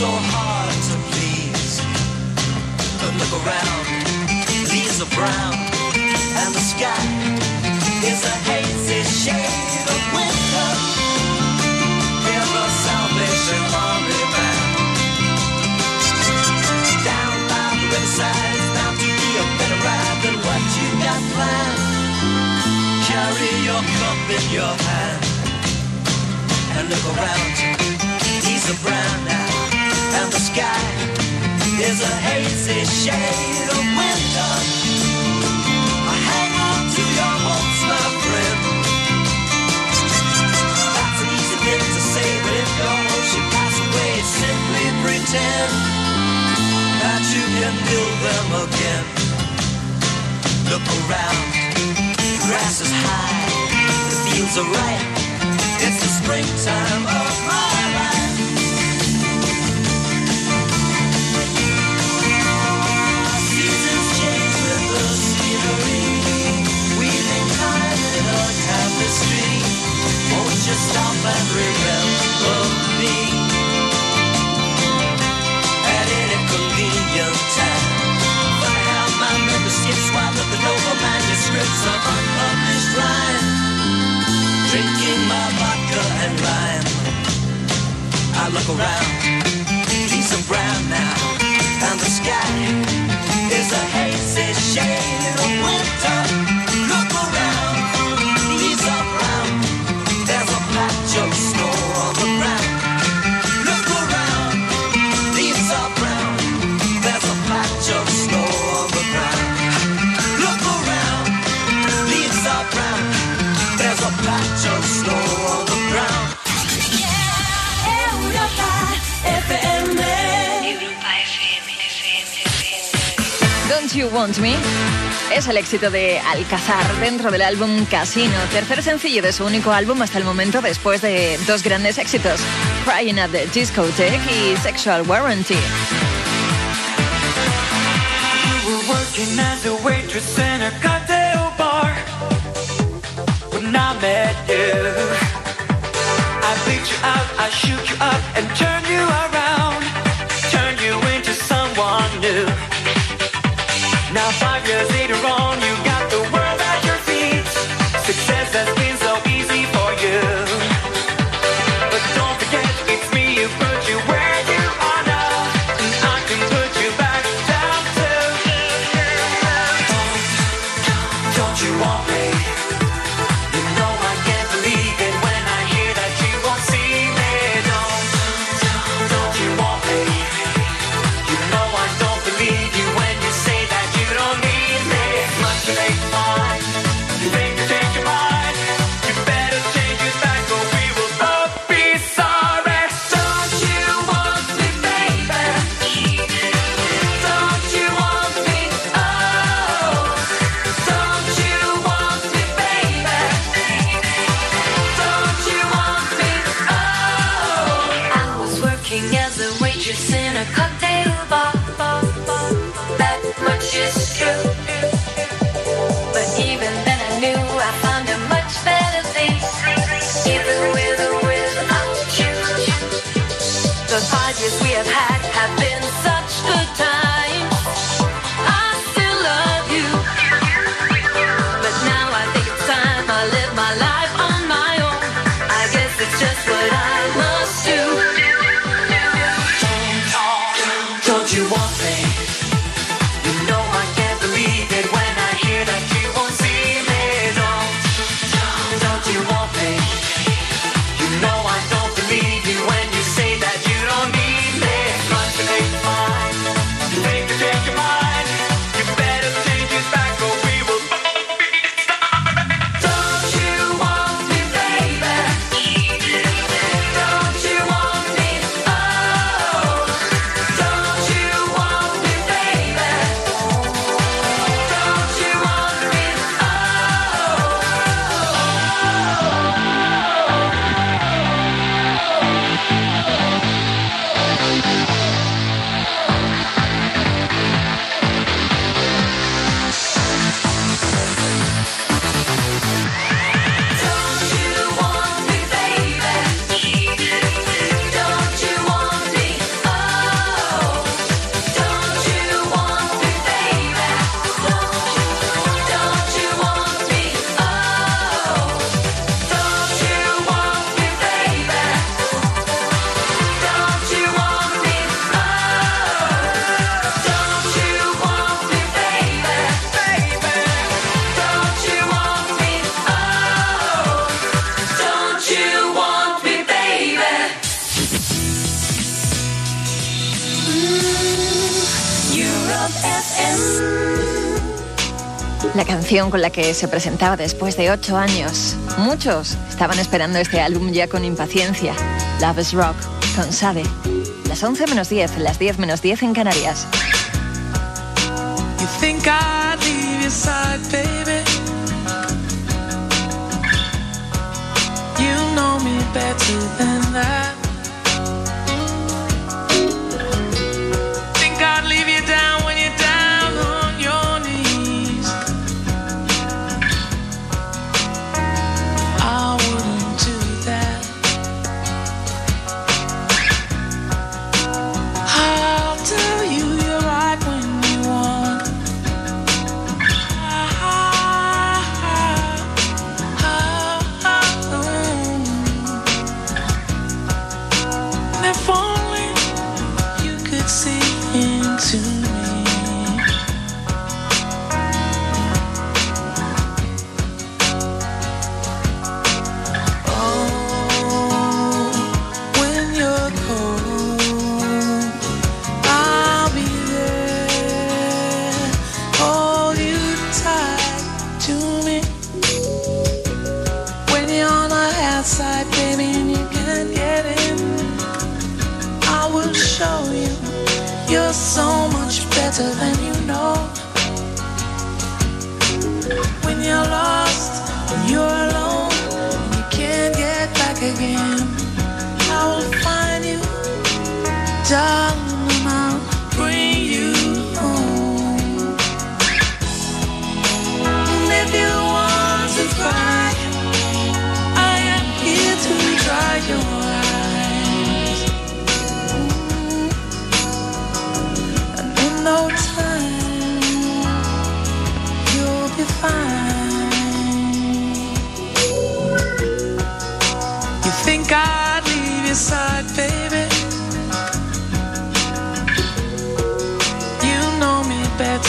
so hard to please. But look around, leaves are brown, and the sky is a hazy shade of winter. Salvation. Down by the riverside, it's bound to be a better ride than what you got planned. Carry your cup in your hand and look around. He's a brown sky is a hazy shade of winter. I hang on to your hopes, my friend. That's an easy thing to say, but if your hopes should pass away, simply pretend that you can build them again. Look around, grass is high, the fields are ripe. It's the springtime of my life. Won't stop and remember me? At any convenient time. I have my memberships while looking over manuscripts of unpublished rhyme. Drinking my vodka and lime. I look around, peace of brown now, and the sky is a hazy shade of winter. Don't You Want Me es el éxito de Alcazar dentro del álbum Casino, tercer sencillo de su único álbum hasta el momento después de dos grandes éxitos, Crying at the Discotheque y Sexual Warranty. I shoot you up and turn you around, con la que se presentaba después de ocho años. Muchos estaban esperando este álbum ya con impaciencia. Love is Rock, con Sade. Las 11 menos 10, las 10 menos 10 en Canarias. You? You know me better than that.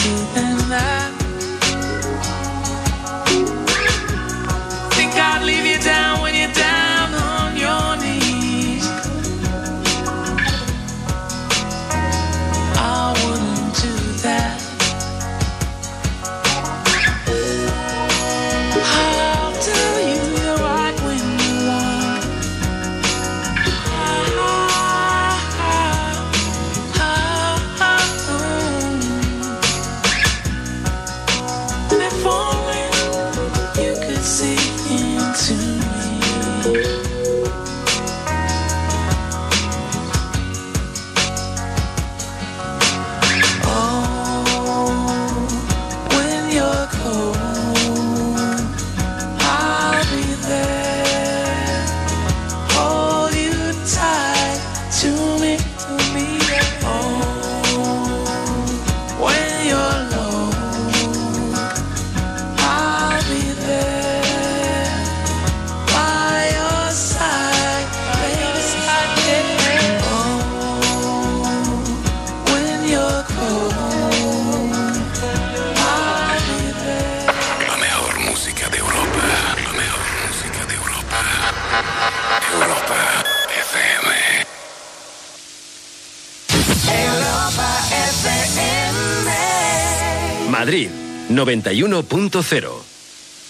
Me 91.0.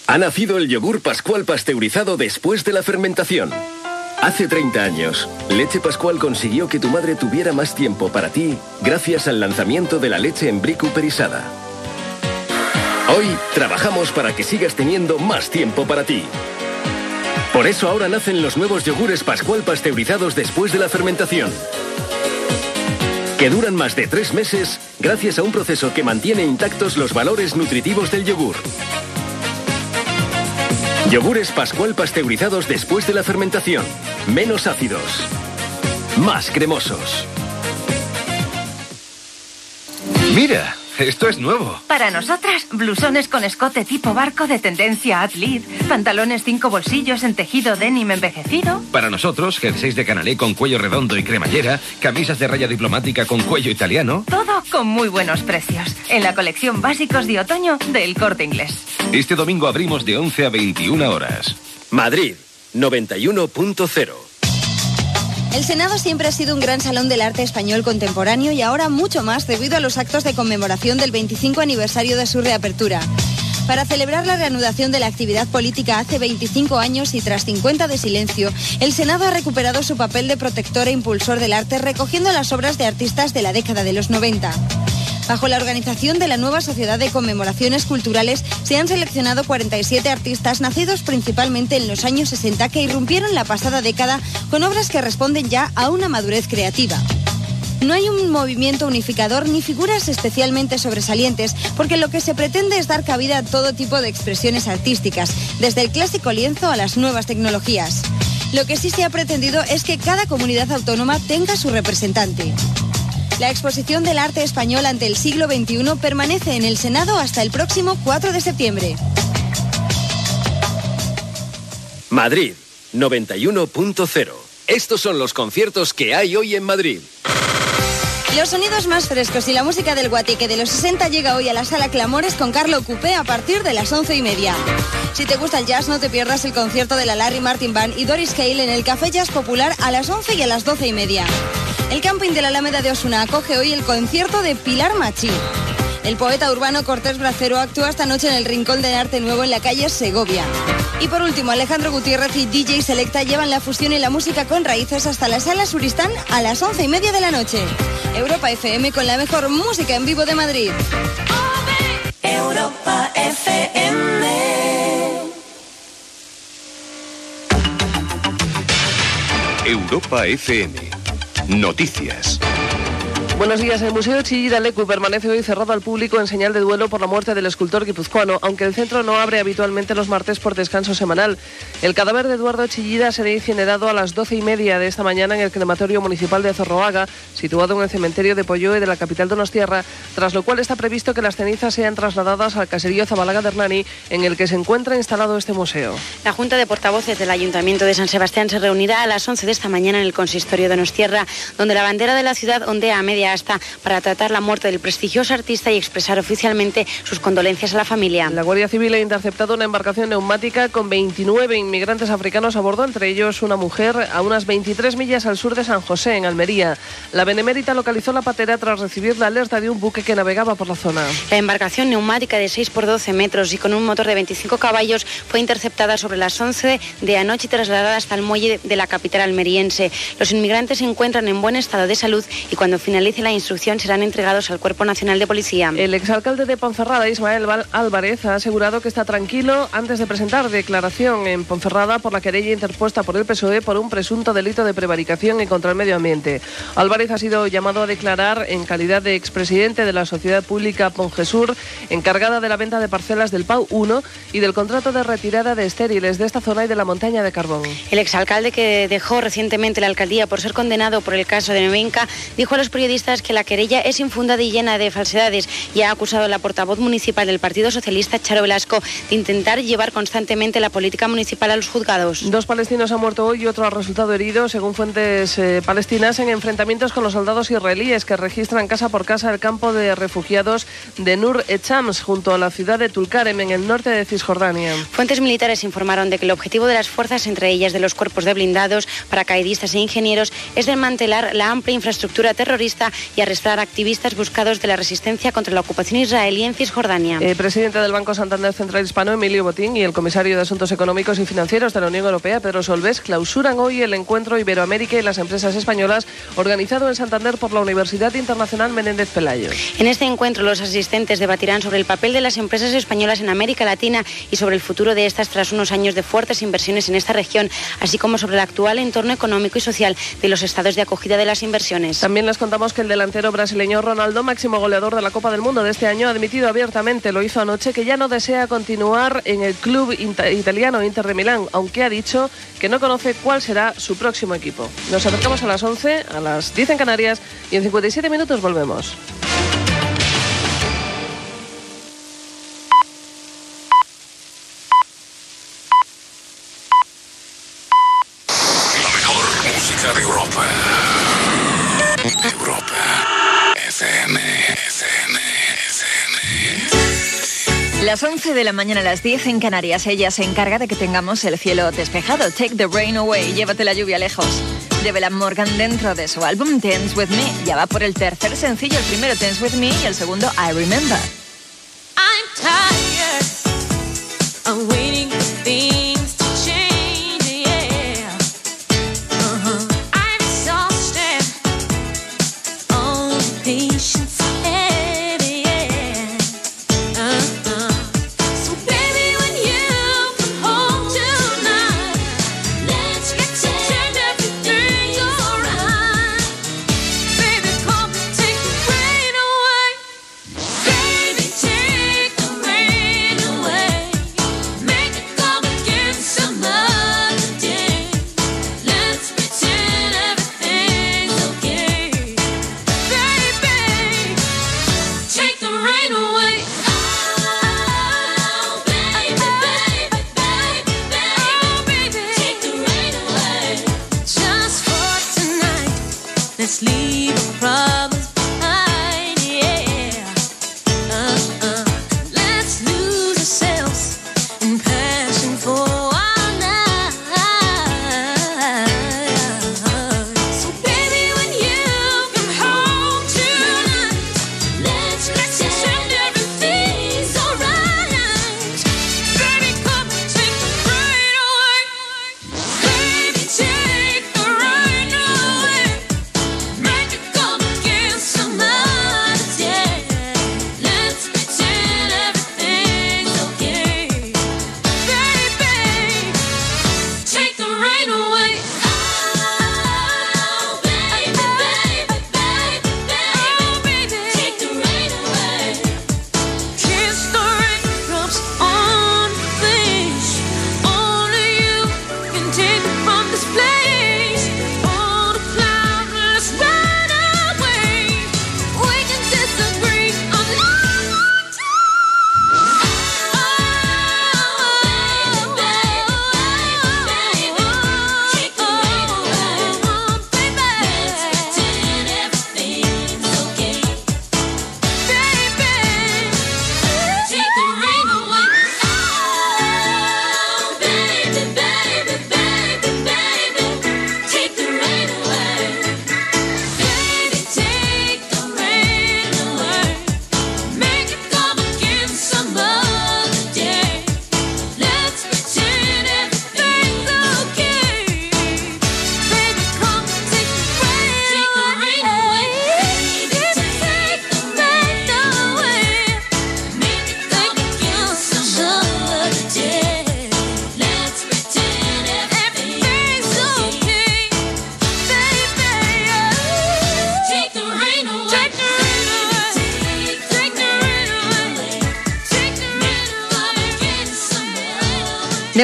Ha nacido el yogur pascual pasteurizado después de la fermentación. Hace 30 años, Leche Pascual consiguió que tu madre tuviera más tiempo para ti gracias al lanzamiento de la leche en brie cooperizada. Hoy trabajamos para que sigas teniendo más tiempo para ti. Por eso ahora nacen los nuevos yogures Pascual pasteurizados después de la fermentación que duran más de tres meses gracias a un proceso que mantiene intactos los valores nutritivos del yogur. Yogures Pascual pasteurizados después de la fermentación. Menos ácidos. Más cremosos. Mira, esto es nuevo. Para nosotras, blusones con escote tipo barco de tendencia athlete, pantalones cinco bolsillos en tejido denim envejecido. Para nosotros, jerseys de canalé con cuello redondo y cremallera, camisas de raya diplomática con cuello italiano. Todo con muy buenos precios. En la colección básicos de otoño del Corte Inglés. Este domingo abrimos de 11 a 21 horas. Madrid, 91.0. El Senado siempre ha sido un gran salón del arte español contemporáneo y ahora mucho más debido a los actos de conmemoración del 25 aniversario de su reapertura. Para celebrar la reanudación de la actividad política hace 25 años y tras 50 de silencio, el Senado ha recuperado su papel de protector e impulsor del arte recogiendo las obras de artistas de la década de los 90. Bajo la organización de la nueva Sociedad de Conmemoraciones Culturales se han seleccionado 47 artistas nacidos principalmente en los años 60 que irrumpieron la pasada década con obras que responden ya a una madurez creativa. No hay un movimiento unificador ni figuras especialmente sobresalientes, porque lo que se pretende es dar cabida a todo tipo de expresiones artísticas, desde el clásico lienzo a las nuevas tecnologías. Lo que sí se ha pretendido es que cada comunidad autónoma tenga su representante. La exposición del arte español ante el siglo XXI permanece en el Senado hasta el próximo 4 de septiembre. Madrid 91.0. Estos son los conciertos que hay hoy en Madrid. Los sonidos más frescos y la música del guateque de los 60 llega hoy a la sala Clamores con Carlo Coupé a partir de las 11 y media. Si te gusta el jazz, no te pierdas el concierto de la Larry Martin Band y Doris Cale en el Café Jazz Popular a las 11 y a las 12 y media. El camping de la Alameda de Osuna acoge hoy el concierto de Pilar Machi. El poeta urbano Cortés Bracero actúa esta noche en el Rincón del Arte Nuevo en la calle Segovia. Y por último, Alejandro Gutiérrez y DJ Selecta llevan la fusión y la música con raíces hasta la sala Suristán a las 11 y media de la noche. Europa FM con la mejor música en vivo de Madrid. Europa FM. Europa FM. Noticias. Buenos días. El Museo Chillida Lecu permanece hoy cerrado al público en señal de duelo por la muerte del escultor guipuzcoano, aunque el centro no abre habitualmente los martes por descanso semanal. El cadáver de Eduardo Chillida será incinerado a las doce y media de esta mañana en el crematorio municipal de Zorroaga, situado en el cementerio de Polloe de la capital donostiarra, tras lo cual está previsto que las cenizas sean trasladadas al caserío Zabalaga de Hernani, en el que se encuentra instalado este museo. La Junta de Portavoces del Ayuntamiento de San Sebastián se reunirá a las 11 de esta mañana en el consistorio de Donostierra, donde la bandera de la ciudad ondea a media asta para tratar la muerte del prestigioso artista y expresar oficialmente sus condolencias a la familia. La Guardia Civil ha interceptado una embarcación neumática con 29 inmigrantes africanos a bordo, entre ellos una mujer, a unas 23 millas al sur de San José, en Almería. La Benemérita localizó la patera tras recibir la alerta de un buque que navegaba por la zona. La embarcación neumática de 6 por 12 metros y con un motor de 25 caballos fue interceptada sobre las 11 de anoche y trasladada hasta el muelle de la capital almeriense. Los inmigrantes se encuentran en buen estado de salud y cuando finalice la instrucción serán entregados al Cuerpo Nacional de Policía. El exalcalde de Ponferrada, Ismael Álvarez, ha asegurado que está tranquilo antes de presentar declaración en Ponferrada por la querella interpuesta por el PSOE por un presunto delito de prevaricación y contra el medio ambiente. Álvarez ha sido llamado a declarar en calidad de expresidente de la Sociedad Pública Pongesur, encargada de la venta de parcelas del PAU 1 y del contrato de retirada de estériles de esta zona y de la montaña de carbón. El exalcalde que dejó recientemente la alcaldía por ser condenado por el caso de Nevenka dijo a los periodistas que la querella es infundada y llena de falsedades y ha acusado a la portavoz municipal del Partido Socialista, Charo Velasco, de intentar llevar constantemente la política municipal a los juzgados. Dos palestinos han muerto hoy y otro ha resultado herido, según fuentes eh, palestinas, en enfrentamientos con los soldados israelíes que registran casa por casa el campo de refugiados de Nur Echams, junto a la ciudad de Tulkarem, en el norte de Cisjordania. Fuentes militares informaron de que el objetivo de las fuerzas, entre ellas de los cuerpos de blindados, paracaidistas e ingenieros, es desmantelar la amplia infraestructura terrorista y arrestar activistas buscados de la resistencia contra la ocupación israelí en Cisjordania. El presidente del Banco Santander Central Hispano, Emilio Botín, y el comisario de Asuntos Económicos y Financieros de la Unión Europea, Pedro Solbes, clausuran hoy el encuentro Iberoamérica y las empresas españolas organizado en Santander por la Universidad Internacional Menéndez Pelayo. En este encuentro, los asistentes debatirán sobre el papel de las empresas españolas en América Latina y sobre el futuro de estas tras unos años de fuertes inversiones en esta región, así como sobre el actual entorno económico y social de los estados de acogida de las inversiones. También les contamos que el delantero brasileño Ronaldo, máximo goleador de la Copa del Mundo de este año, ha admitido abiertamente, lo hizo anoche, que ya no desea continuar en el club ita- italiano Inter de Milán, aunque ha dicho que no conoce cuál será su próximo equipo. Nos acercamos a las 11, a las 10 en Canarias y en 57 minutos volvemos. Las 11 de la mañana, a las 10 en Canarias, ella se encarga de que tengamos el cielo despejado. Take the rain away, llévate la lluvia lejos. De Morgan dentro de su álbum Dance With Me. Ya va por el tercer sencillo, el primero Dance With Me y el segundo I Remember. I'm tired, I'm waiting for things.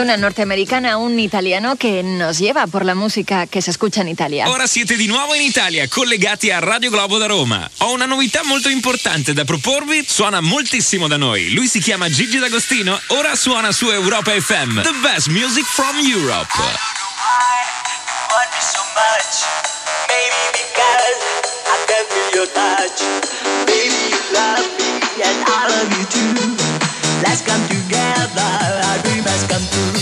una norteamericana, un italiano che nos lleva por la música che si escucha in Italia. Ora siete di nuovo in Italia, collegati a Radio Globo da Roma. Ho una novità molto importante da proporvi, suona moltissimo da noi. Lui si chiama Gigi D'Agostino, ora suona su Europa FM. The best music from Europe. Let's come together, our dream has come true.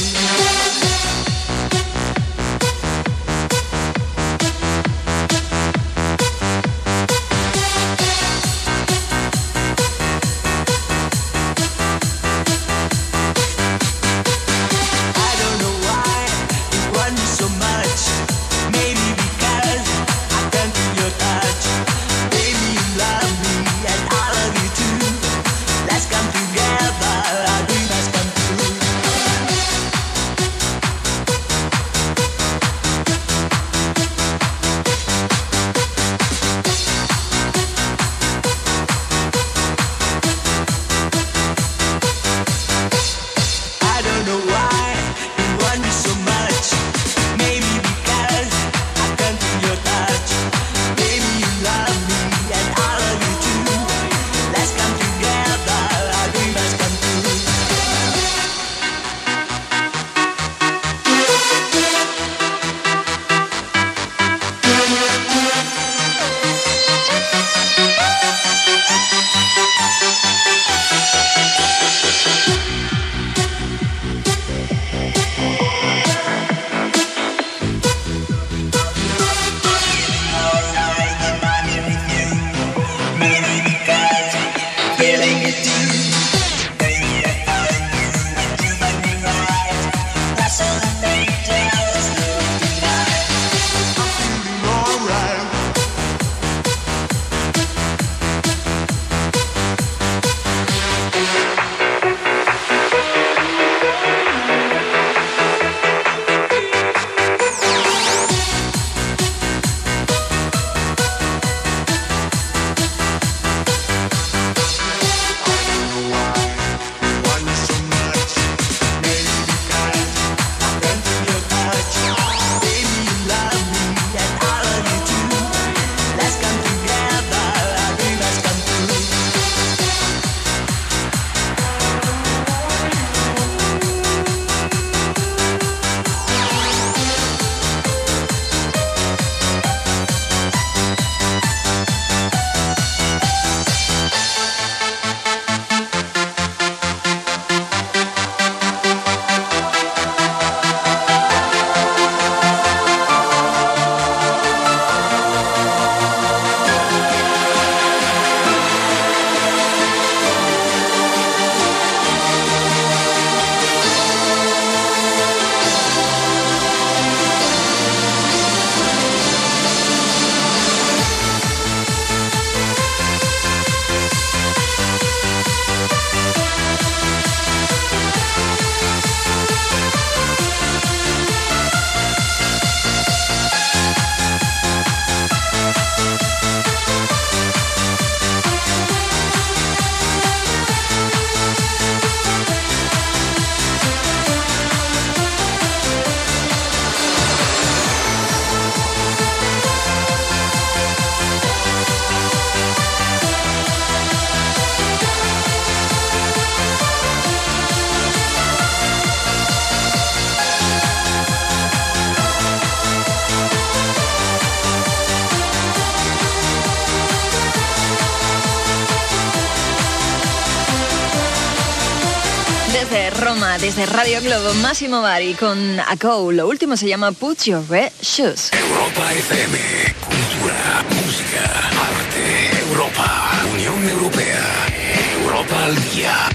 Globo, Máximo Bari con A Go. Lo último se llama Put Your Red Shoes. Europa FM. Cultura, música, arte. Europa. Unión Europea. Europa al día.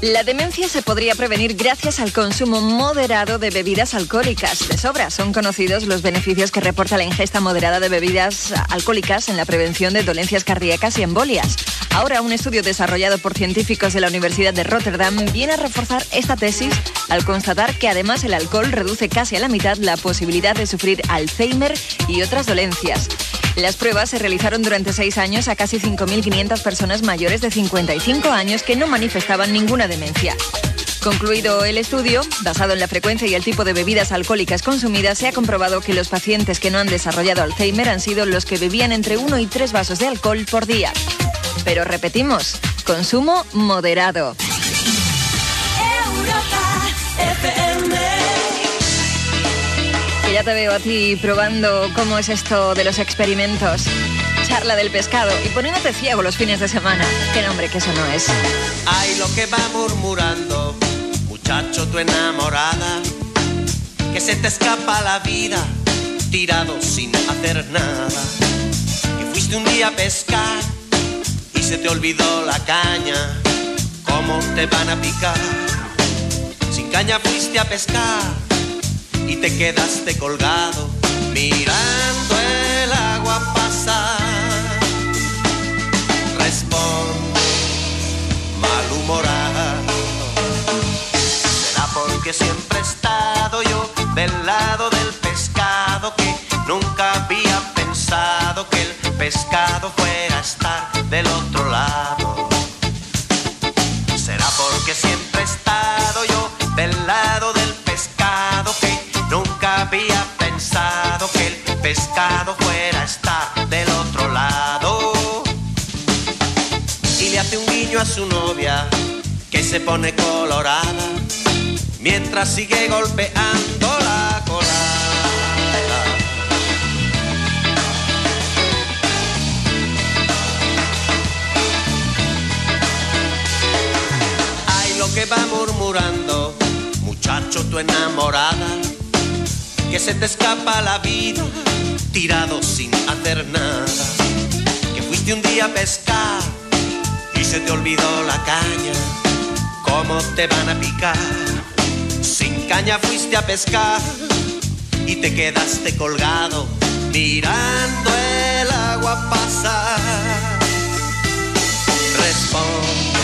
La demencia se podría prevenir gracias al consumo moderado de bebidas alcohólicas. De sobra son conocidos los beneficios que reporta la ingesta moderada de bebidas alcohólicas en la prevención de dolencias cardíacas y embolias. Ahora, un estudio desarrollado por científicos de la Universidad de Rotterdam viene a reforzar esta tesis al constatar que además el alcohol reduce casi a la mitad la posibilidad de sufrir Alzheimer y otras dolencias. Las pruebas se realizaron durante seis años a casi 5.500 personas mayores de 55 años que no manifestaban ninguna demencia. Concluido el estudio, basado en la frecuencia y el tipo de bebidas alcohólicas consumidas, se ha comprobado que los pacientes que no han desarrollado Alzheimer han sido los que bebían entre 1 y 3 vasos de alcohol por día. Pero repetimos, consumo moderado. Que ya te veo a ti probando cómo es esto de los experimentos. Charla del pescado y poniéndote ciego los fines de semana. Qué nombre que eso no es. Ay, lo que va murmurando, muchacho, tu enamorada, que se te escapa la vida, tirado sin hacer nada. Que fuiste un día a pescar se te olvidó la caña, cómo te van a picar. Sin caña fuiste a pescar y te quedaste colgado, mirando el agua pasar. Responde malhumorado. Será porque siempre he estado yo del lado del pescado que nunca había pensado que el pescado fuera a estar del otro lado. Será porque siempre he estado yo del lado del pescado que nunca había pensado que el pescado fuera a estar del otro lado y le hace un guiño a su novia que se pone colorada mientras sigue golpeando que va murmurando, muchacho, tu enamorada, que se te escapa la vida tirado sin hacer nada, que fuiste un día a pescar y se te olvidó la caña, cómo te van a picar. Sin caña fuiste a pescar y te quedaste colgado mirando el agua pasar. Responde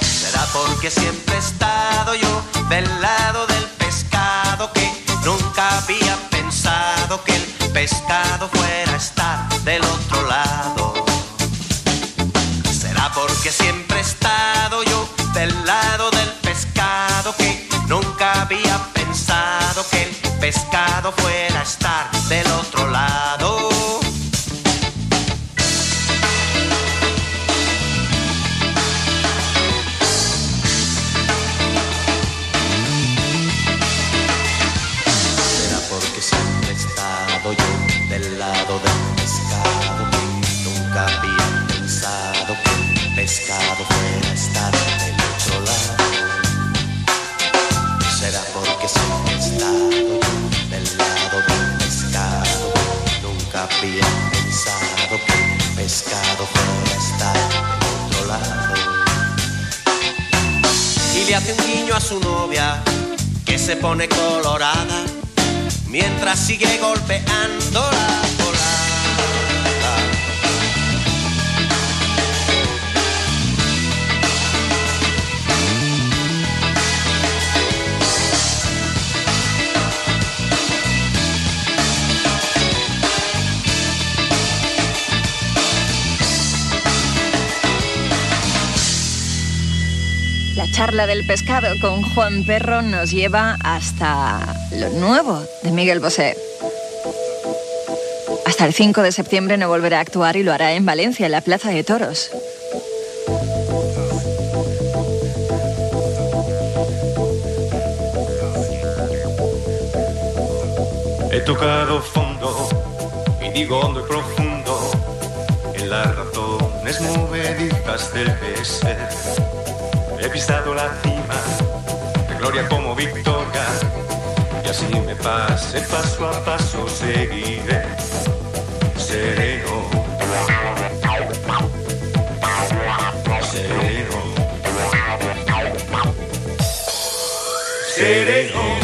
Será porque siempre he estado yo del lado del pescado que nunca había pensado que el pescado fuera a estar del otro lado. Será porque siempre he estado yo del lado del pescado que nunca había pensado que el pescado fuera a estar del otro lado. Hace un guiño a su novia que se pone colorada mientras sigue golpeando charla del pescado con Juan Perro nos lleva hasta lo nuevo de Miguel Bosé. Hasta el 5 de septiembre no volverá a actuar y lo hará en Valencia, en la Plaza de Toros. He tocado fondo y digo hondo y profundo en la razón montañas movedizas del desert. He pisado la cima, de gloria como victoria, y así me pase paso a paso seguiré sereno. Sereno. Sereno.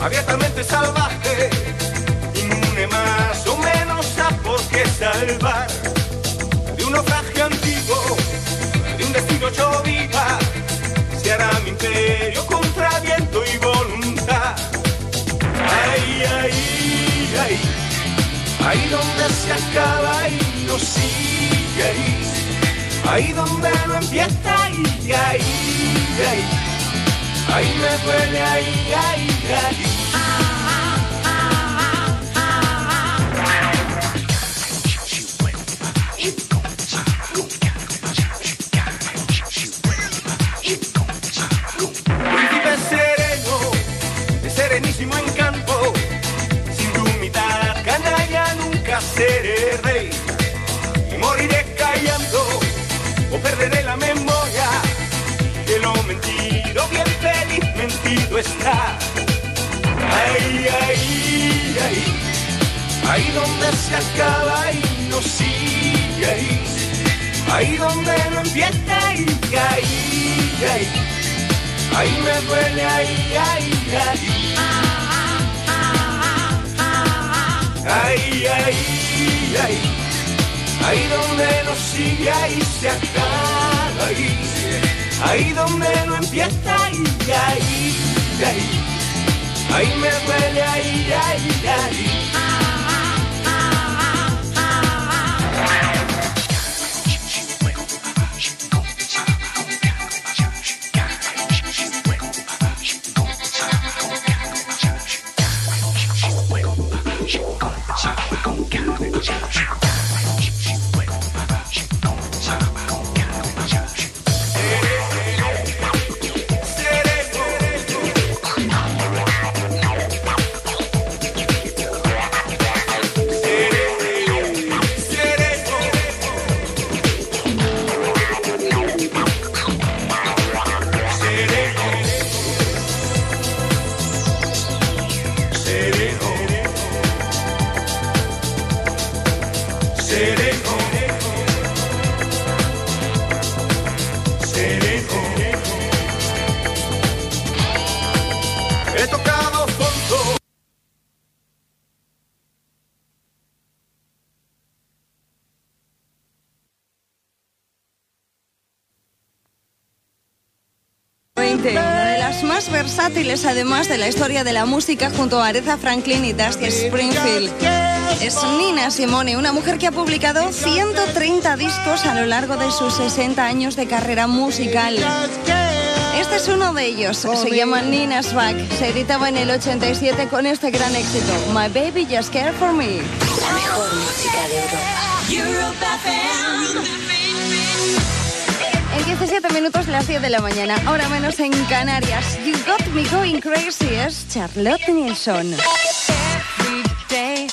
Abiertamente salvaje, hecho vida, se hará mi imperio contra viento y voluntad. Ay, ay, ay, ahí donde se acaba y no sigue ahí, ahí donde no empieza y ahí, ahí. Ahí me duele, ahí, ahí, ahí. Seré rey. Y moriré callando, o perderé la memoria de lo mentido, bien feliz mentido está. Ay, ay, ay, ahí donde se acaba y no sigue ahí, ahí donde no empieza y ahí, ahí, ahí me duele, ahí, ahí, ahí. Ay, ay, ay, ahí. Donde no sigue, ahí se acaba, ahí, ahí donde no empieza y ahí, ahí, ahí me duele, ahí, ahí, ahí. Versátiles además de la historia de la música junto a Aretha Franklin y Dusty Springfield. Es Nina Simone, una mujer que ha publicado 130 discos a lo largo de sus 60 años de carrera musical. Este es uno de ellos, se llama Nina's Back. Se editaba en el 87 con este gran éxito, My Baby Just Care For Me. La mejor música de Europa. 17 minutos las 10 de la mañana, ahora menos en Canarias. You Got Me Going Crazy es Charlotte day,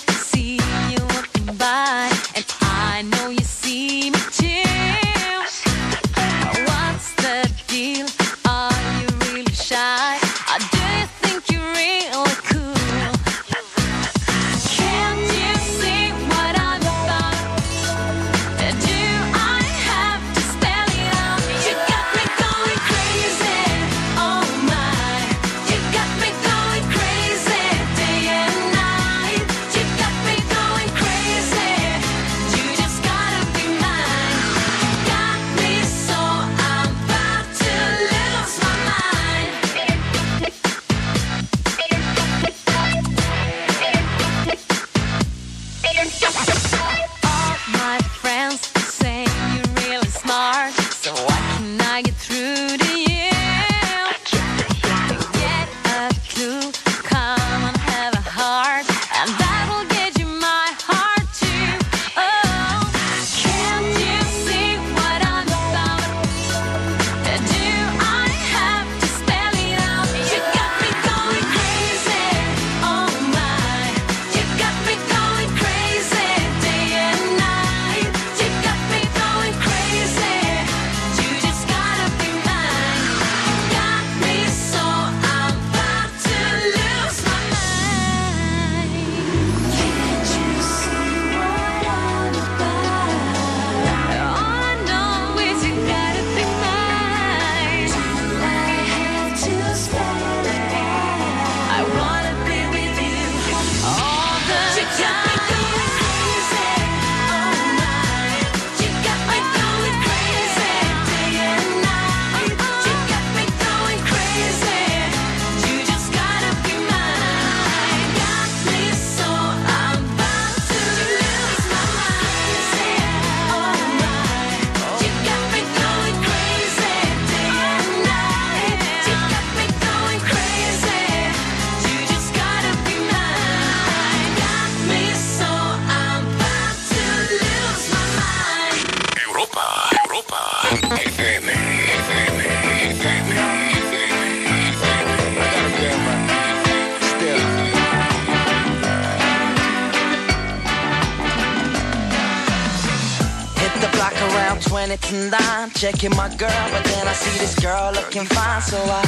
checking my girl, but then I see this girl looking fine, so I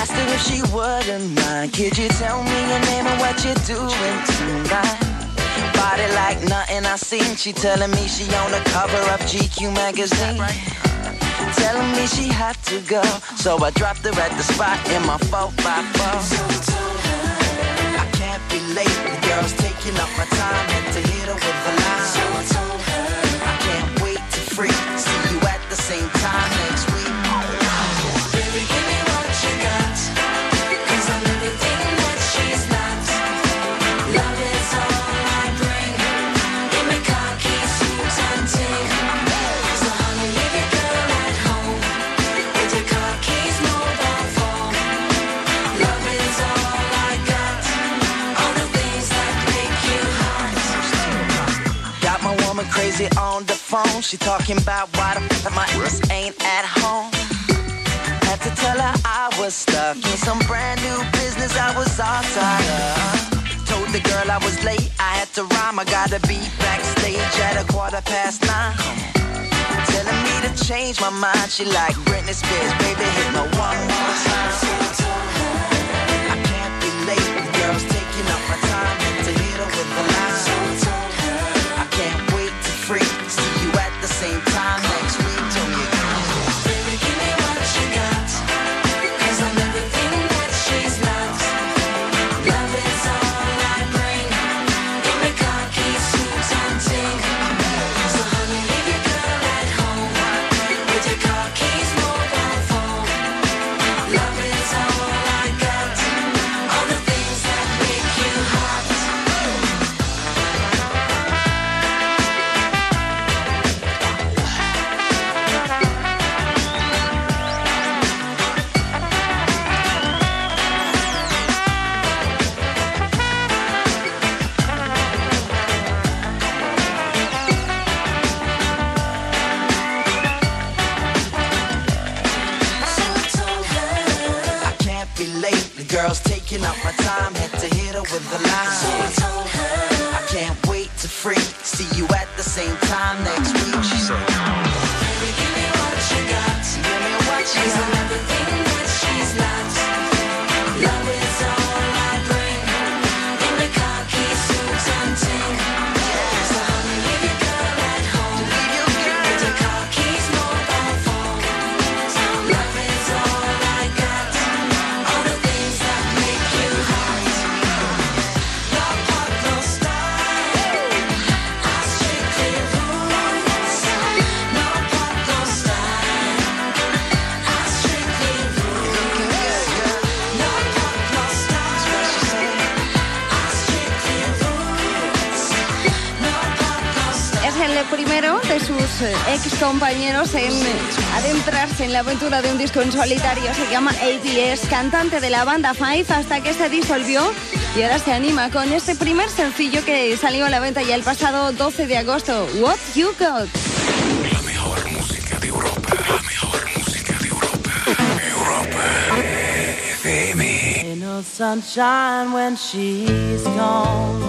asked her if she wouldn't mind. Could you tell me your name and what you're doing tonight? Body like nothing I seen, she telling me she on the cover of GQ magazine. Telling me she had to go, so I dropped her at the spot in my 454. I can't be late, the girl's taking up my time, had to hit her with the line. I can't wait to free, phone. She talking about why the f- my ass ain't at home. Had to tell her I was stuck in some brand new business I was all tired of. Told the girl I was late, I had to rhyme. I gotta be backstage at a quarter past nine. Telling me to change my mind. She like Britney Spears, baby, hit me one more time. Compañeros en adentrarse en la aventura de un disco en solitario. Se llama ABS, cantante de la banda Five, hasta que se disolvió y ahora se anima con este primer sencillo que salió a la venta ya el pasado 12 de agosto. What You Got. FM. Ain't no sunshine when she's gone.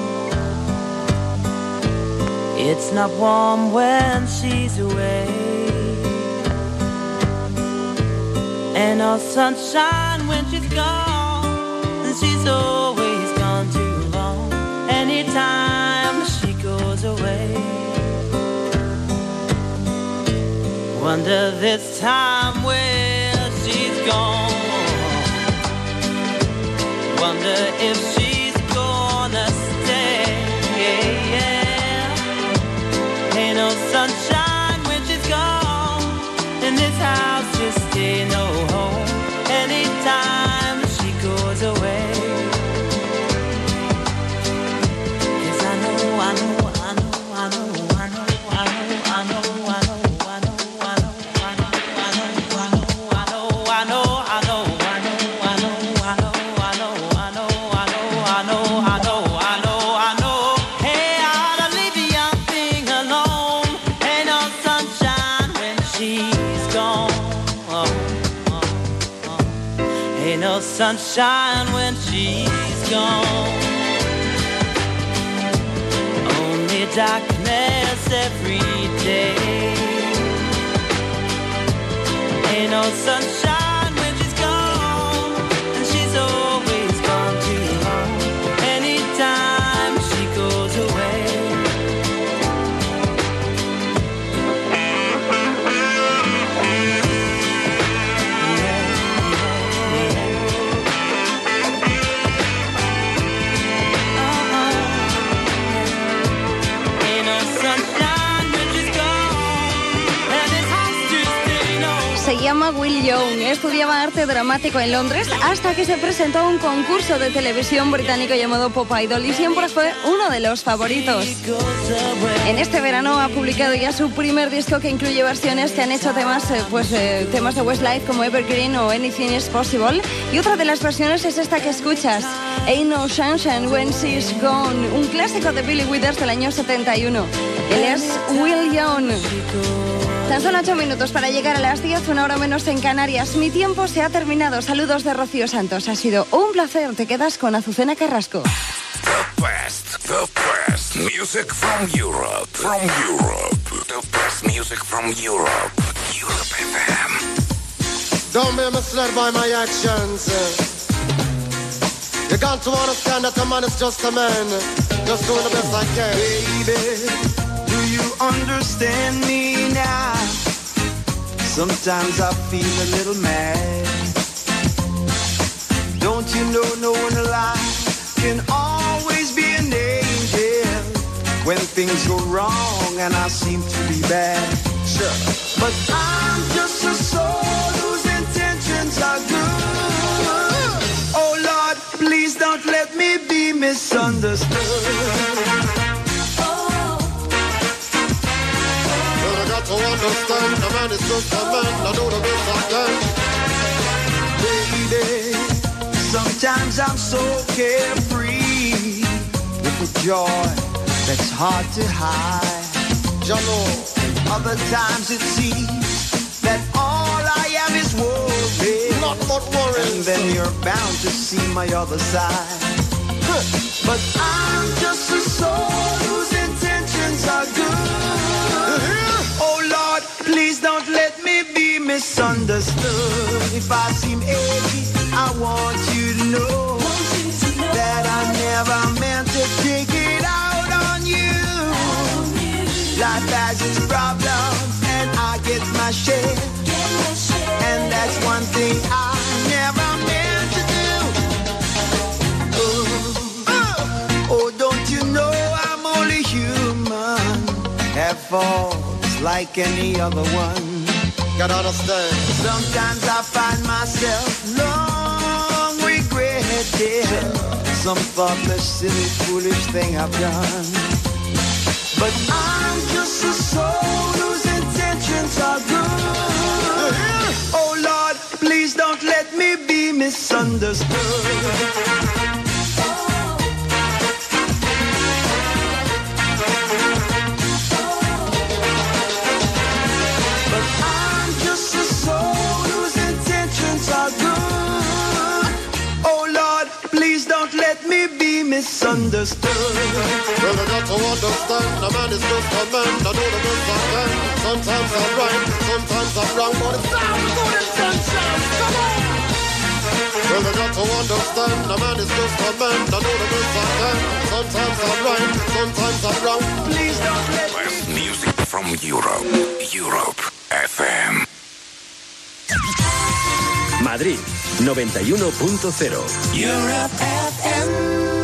It's not warm when she's away. Ain't all sunshine when she's gone. And she's always gone too long. Anytime she goes away. Wonder this time where she's gone. Wonder if sunshine when she's gone. Only darkness every day. Ain't no sunshine Will Young, estudiaba arte dramático en Londres hasta que se presentó a un concurso de televisión británico llamado Pop Idol y siempre fue uno de los favoritos. En este verano ha publicado ya su primer disco que incluye versiones que han hecho temas, eh, pues, eh, temas de Westlife como Evergreen o Anything is Possible y otra de las versiones es esta que escuchas, Ain't No Sunshine When She's Gone, un clásico de Billy Withers del año 71. Él es Will Young. Tan solo 8 minutos para llegar a las 10, una hora menos en Canarias. Mi tiempo se ha terminado. Saludos de Rocío Santos. Ha sido un placer. Te quedas con Azucena Carrasco. The best, the best music from Europe, from Europe. The best music from Europe. Europe FM. Don't be misled by my actions. You got to understand that a man is just a man. Just doing the best I can. Baby, do you understand me now? Sometimes I feel a little mad. Don't you know no one alive can always be an angel when things go wrong and I seem to be bad? Sure. But I'm just a soul whose intentions are good. Oh Lord, please don't let me be misunderstood. Understand a man is just a man. I do the best I can. baby. Sometimes I'm so carefree with a joy that's hard to hide. Other times it seems that all I am is worry. Not but worries. And then you're bound to see my other side. But I'm just a soul whose intentions are good. Misunderstood. If I seem edgy, I want you to know that I never meant to take it out on you. Life has its problems, and I get my share. And that's one thing I never meant to do. Oh, oh, don't you know I'm only human? Have faults like any other one. Gotta understand. Sometimes I find myself long regretting some thoughtless, silly, foolish thing I've done. But I'm just a soul whose intentions are good. Oh Lord, please don't let me be misunderstood. Misunderstood. Well, got to understand a man is just a man. I the best I can. Sometimes I'm right, sometimes I'm wrong, but good intentions. Come on. Well, got to understand a man is just a man. I the best I can. Sometimes I'm right, sometimes I'm wrong. Please don't let Best music from Europe. Europe FM. Madrid 91.0.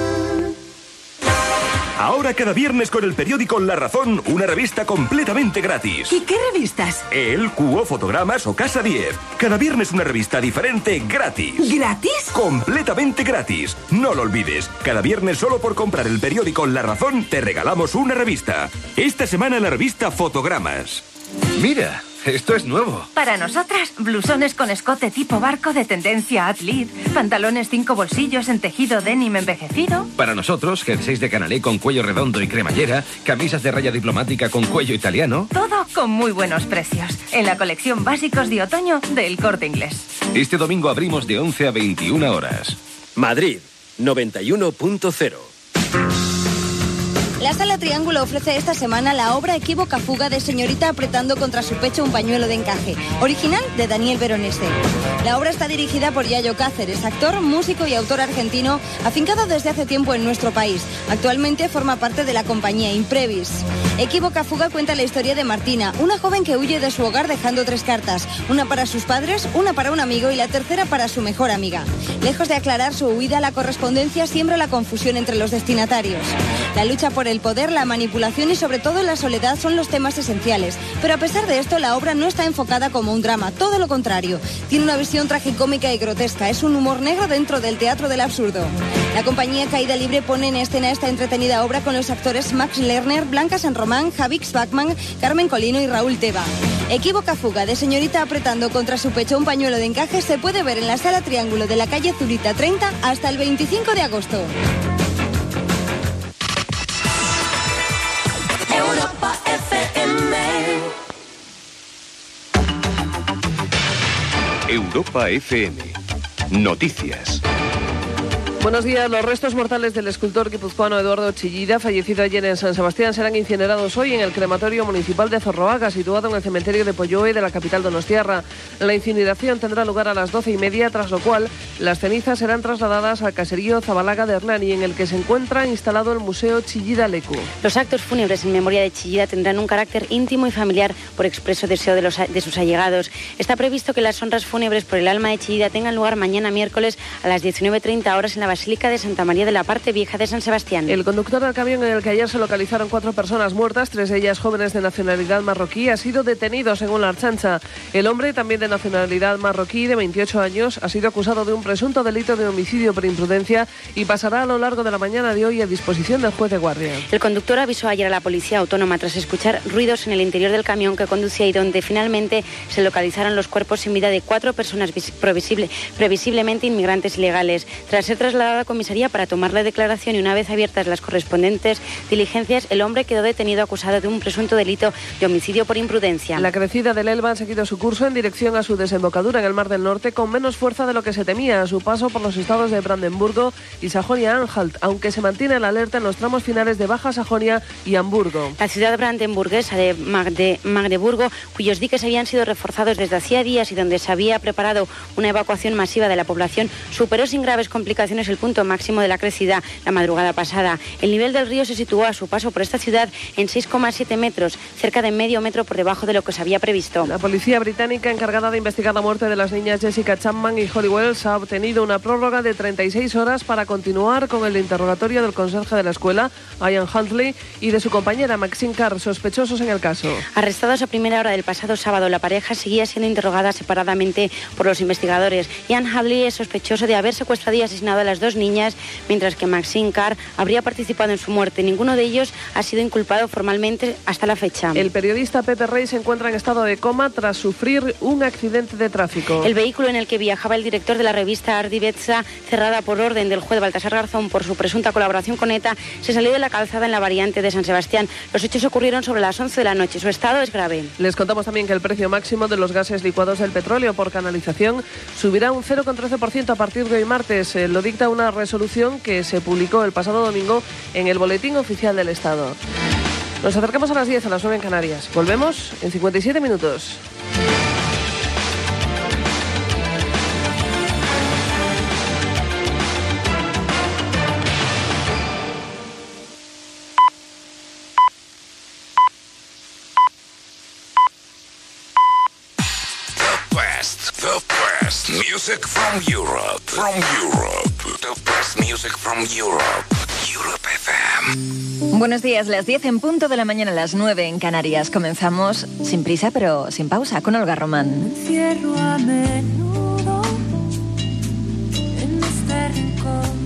Ahora cada viernes con el periódico La Razón, una revista completamente gratis. ¿Y qué revistas? El, Cuo, Fotogramas o Casa 10. Cada viernes una revista diferente gratis. ¿Gratis? Completamente gratis. No lo olvides. Cada viernes solo por comprar el periódico La Razón te regalamos una revista. Esta semana la revista Fotogramas. Mira, esto es nuevo. Para nosotras, blusones con escote tipo barco de tendencia Athlete, pantalones cinco bolsillos en tejido denim envejecido. Para nosotros, jerseys de canalé con cuello redondo y cremallera, camisas de raya diplomática con cuello italiano. Todo con muy buenos precios. En la colección básicos de otoño del Corte Inglés. Este domingo abrimos de 11 a 21 horas. Madrid, 91.0. La Sala Triángulo ofrece esta semana la obra Equívoca Fuga de Señorita apretando contra su pecho un pañuelo de encaje, original de Daniel Veronese. La obra está dirigida por Yayo Cáceres, actor, músico y autor argentino, afincado desde hace tiempo en nuestro país. Actualmente forma parte de la compañía Imprevis. Equívoca Fuga cuenta la historia de Martina, una joven que huye de su hogar dejando tres cartas, una para sus padres, una para un amigo y la tercera para su mejor amiga. Lejos de aclarar su huida, la correspondencia siembra la confusión entre los destinatarios. La lucha por el poder, la manipulación y sobre todo la soledad son los temas esenciales. Pero a pesar de esto, la obra no está enfocada como un drama, todo lo contrario. Tiene una visión tragicómica y grotesca, es un humor negro dentro del teatro del absurdo. La compañía Caída Libre pone en escena esta entretenida obra con los actores Max Lerner, Blanca San Román, Javix Bachman, Carmen Colino y Raúl Teba. Equívoca fuga de señorita apretando contra su pecho un pañuelo de encaje se puede ver en la sala Triángulo de la calle Zurita 30 hasta el 25 de agosto. Europa FM. Noticias. Buenos días. Los restos mortales del escultor guipuzcoano Eduardo Chillida, fallecido ayer en San Sebastián, serán incinerados hoy en el crematorio municipal de Zorroaga, situado en el cementerio de Polloe de la capital donostiarra. La incineración tendrá lugar a las doce y media, tras lo cual las cenizas serán trasladadas al caserío Zabalaga de Hernani, en el que se encuentra instalado el Museo Chillida Lecu. Los actos fúnebres en memoria de Chillida tendrán un carácter íntimo y familiar por expreso deseo de, los, de sus allegados. Está previsto que las honras fúnebres por el alma de Chillida tengan lugar mañana miércoles a las 19.30 horas en la Basílica de Santa María de la Parte Vieja de San Sebastián. El conductor del camión en el que ayer se localizaron cuatro personas muertas, tres de ellas jóvenes de nacionalidad marroquí, ha sido detenido según la Archancha. El hombre, también de nacionalidad marroquí, de 28 años, ha sido acusado de un presunto delito de homicidio por imprudencia y pasará a lo largo de la mañana de hoy a disposición del juez de guardia. El conductor avisó ayer a la policía autónoma tras escuchar ruidos en el interior del camión que conducía y donde finalmente se localizaron los cuerpos sin vida de cuatro personas vis- previsible- previsiblemente inmigrantes ilegales. Tras ser trasladado a comisaría para tomar la declaración y una vez abiertas las correspondientes diligencias, el hombre quedó detenido acusado de un presunto delito de homicidio por imprudencia. La crecida del Elba ha seguido su curso en dirección a su desembocadura en el Mar del Norte con menos fuerza de lo que se temía a su paso por los estados de Brandenburgo y Sajonia-Anhalt, aunque se mantiene la alerta en los tramos finales de Baja Sajonia y Hamburgo. La ciudad brandenburguesa de Magde- Magdeburgo, cuyos diques habían sido reforzados desde hacía días y donde se había preparado una evacuación masiva de la población, superó sin graves complicaciones el punto máximo de la crecida la madrugada pasada. El nivel del río se situó a su paso por esta ciudad en 6,7 metros, cerca de medio metro por debajo de lo que se había previsto. La policía británica encargada de investigar la muerte de las niñas Jessica Chapman y Holly Wells ha obtenido una prórroga de 36 horas para continuar con el interrogatorio del conserje de la escuela, Ian Huntley, y de su compañera Maxine Carr, sospechosos en el caso. Arrestados a primera hora del pasado sábado, la pareja seguía siendo interrogada separadamente por los investigadores. Ian Hadley es sospechoso de haber secuestrado y asesinado a las dos niñas, mientras que Maxine Carr habría participado en su muerte. Ninguno de ellos ha sido inculpado formalmente hasta la fecha. El periodista Pepe Rey se encuentra en estado de coma tras sufrir un accidente de tráfico. El vehículo en el que viajaba el director de la revista Ardi Betza, cerrada por orden del juez Baltasar Garzón por su presunta colaboración con ETA, se salió de la calzada en la variante de San Sebastián. Los hechos ocurrieron sobre las 11 de la noche. Su estado es grave. Les contamos también que el precio máximo de los gases licuados del petróleo por canalización subirá un 0,13% a partir de hoy martes. Eh, Lo dicta una resolución que se publicó el pasado domingo en el Boletín Oficial del Estado. Nos acercamos a las 10, a las 9 en Canarias. Volvemos en 57 minutos. Music from Europe, from Europe. Best music from Europe. Europe FM. Buenos días, las 10 en punto de la mañana, las 9 en Canarias. Comenzamos sin prisa, pero sin pausa, con Olga Román. Cierro a menudo en este rincón.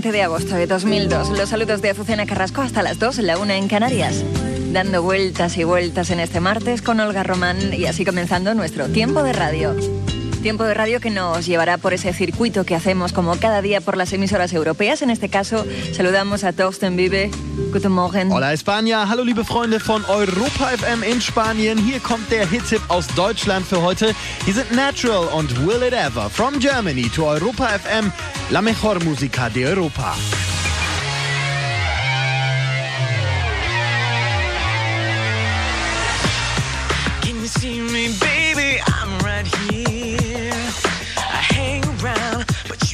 20 de agosto de 2002. Los saludos de Azucena Carrasco hasta las 2, la 1 en Canarias. Dando vueltas y vueltas en este martes con Olga Román y así comenzando nuestro tiempo de radio. Tiempo de radio que nos llevará por ese circuito que hacemos como cada día por las emisoras europeas. En este caso, saludamos a Torsten Bibe. Guten Morgen. Hola España, hallo liebe Freunde von Europa FM in Spanien. Hier kommt der hit tip aus Deutschland für heute. Hier sind Natural und Will It Ever. From Germany to Europa FM, la mejor música de Europa. Can you see me, baby? I'm right here.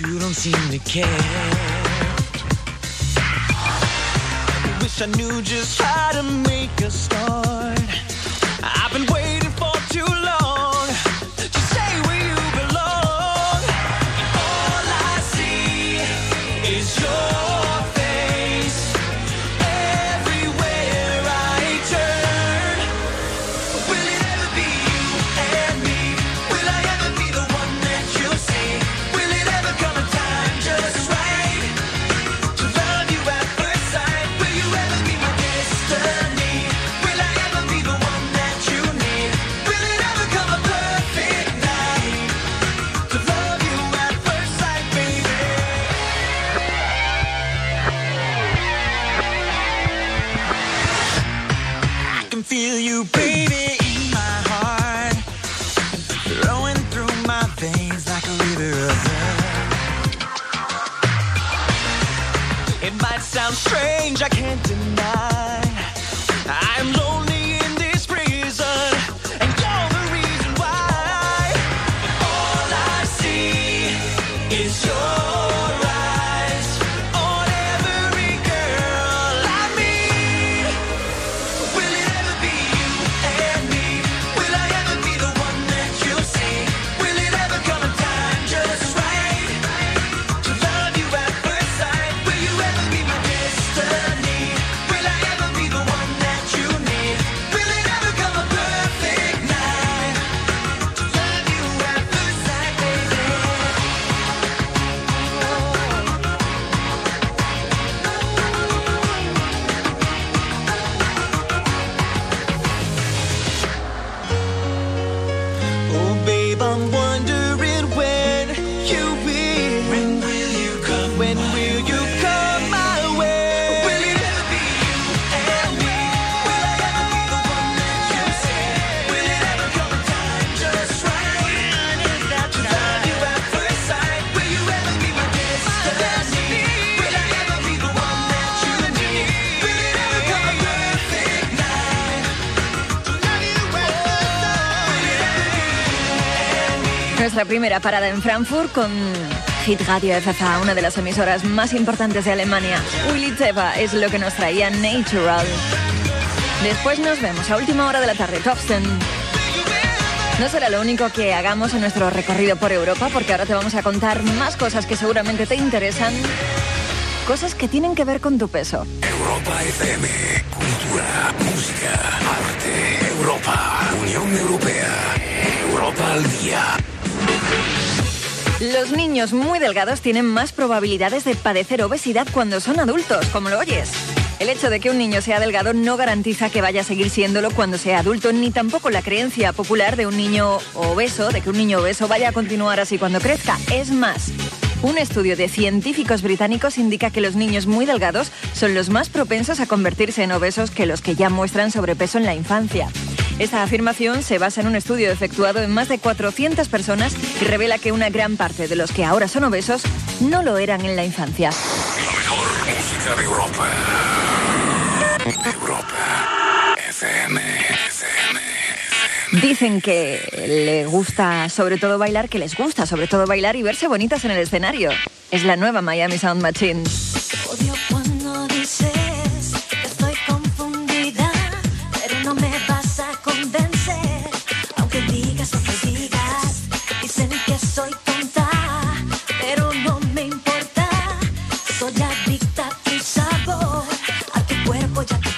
you don't seem to care. I wish I knew just how to make a start. Primera parada en Frankfurt con Hit Radio FFA, una de las emisoras más importantes de Alemania. Willy Teva es lo que nos traía Natural. Después nos vemos a última hora de la tarde, Topsten. No será lo único que hagamos en nuestro recorrido por Europa, porque ahora te vamos a contar más cosas que seguramente te interesan. Cosas que tienen que ver con tu peso. Europa FM, cultura, música, arte, Europa, Unión Europea, Europa al día. Los niños muy delgados tienen más probabilidades de padecer obesidad cuando son adultos, como lo oyes. El hecho de que un niño sea delgado no garantiza que vaya a seguir siéndolo cuando sea adulto, ni tampoco la creencia popular de un niño obeso, de que un niño obeso vaya a continuar así cuando crezca. Es más, un estudio de científicos británicos indica que los niños muy delgados son los más propensos a convertirse en obesos que los que ya muestran sobrepeso en la infancia. Esta afirmación se basa en un estudio efectuado en más de 400 personas y revela que una gran parte de los que ahora son obesos no lo eran en la infancia. Música de Europa. Europa. FM. Dicen que le gusta sobre todo bailar, que les gusta sobre todo bailar y verse bonitas en el escenario. Es la nueva Miami Sound Machine. Adicta a tu sabor, a tu cuerpo y a tu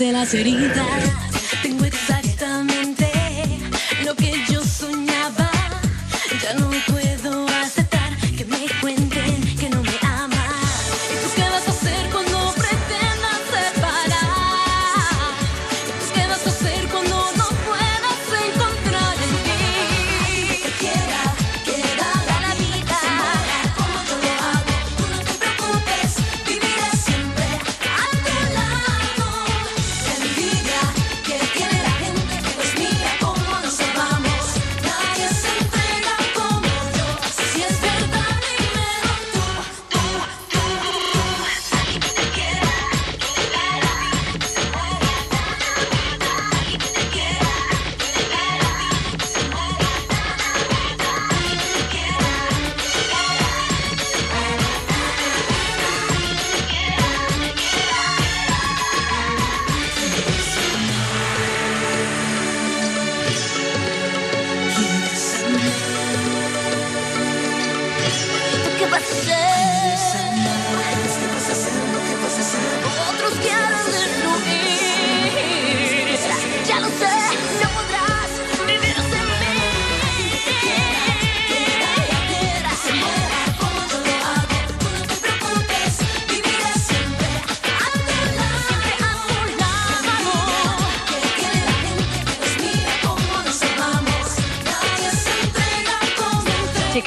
curaste las heridas.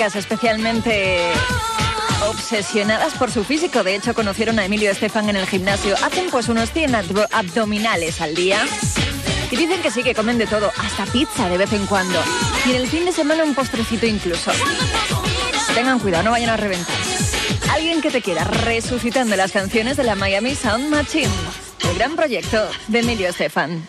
Especialmente obsesionadas por su físico. De hecho, conocieron a Emilio Estefan en el gimnasio. Hacen pues unos 100 abdo- abdominales al día. Y dicen que sí, que comen de todo, hasta pizza de vez en cuando. Y en el fin de semana un postrecito incluso. Tengan cuidado, no vayan a reventar. Alguien que te quiera resucitando las canciones de la Miami Sound Machine. El gran proyecto de Emilio Estefan.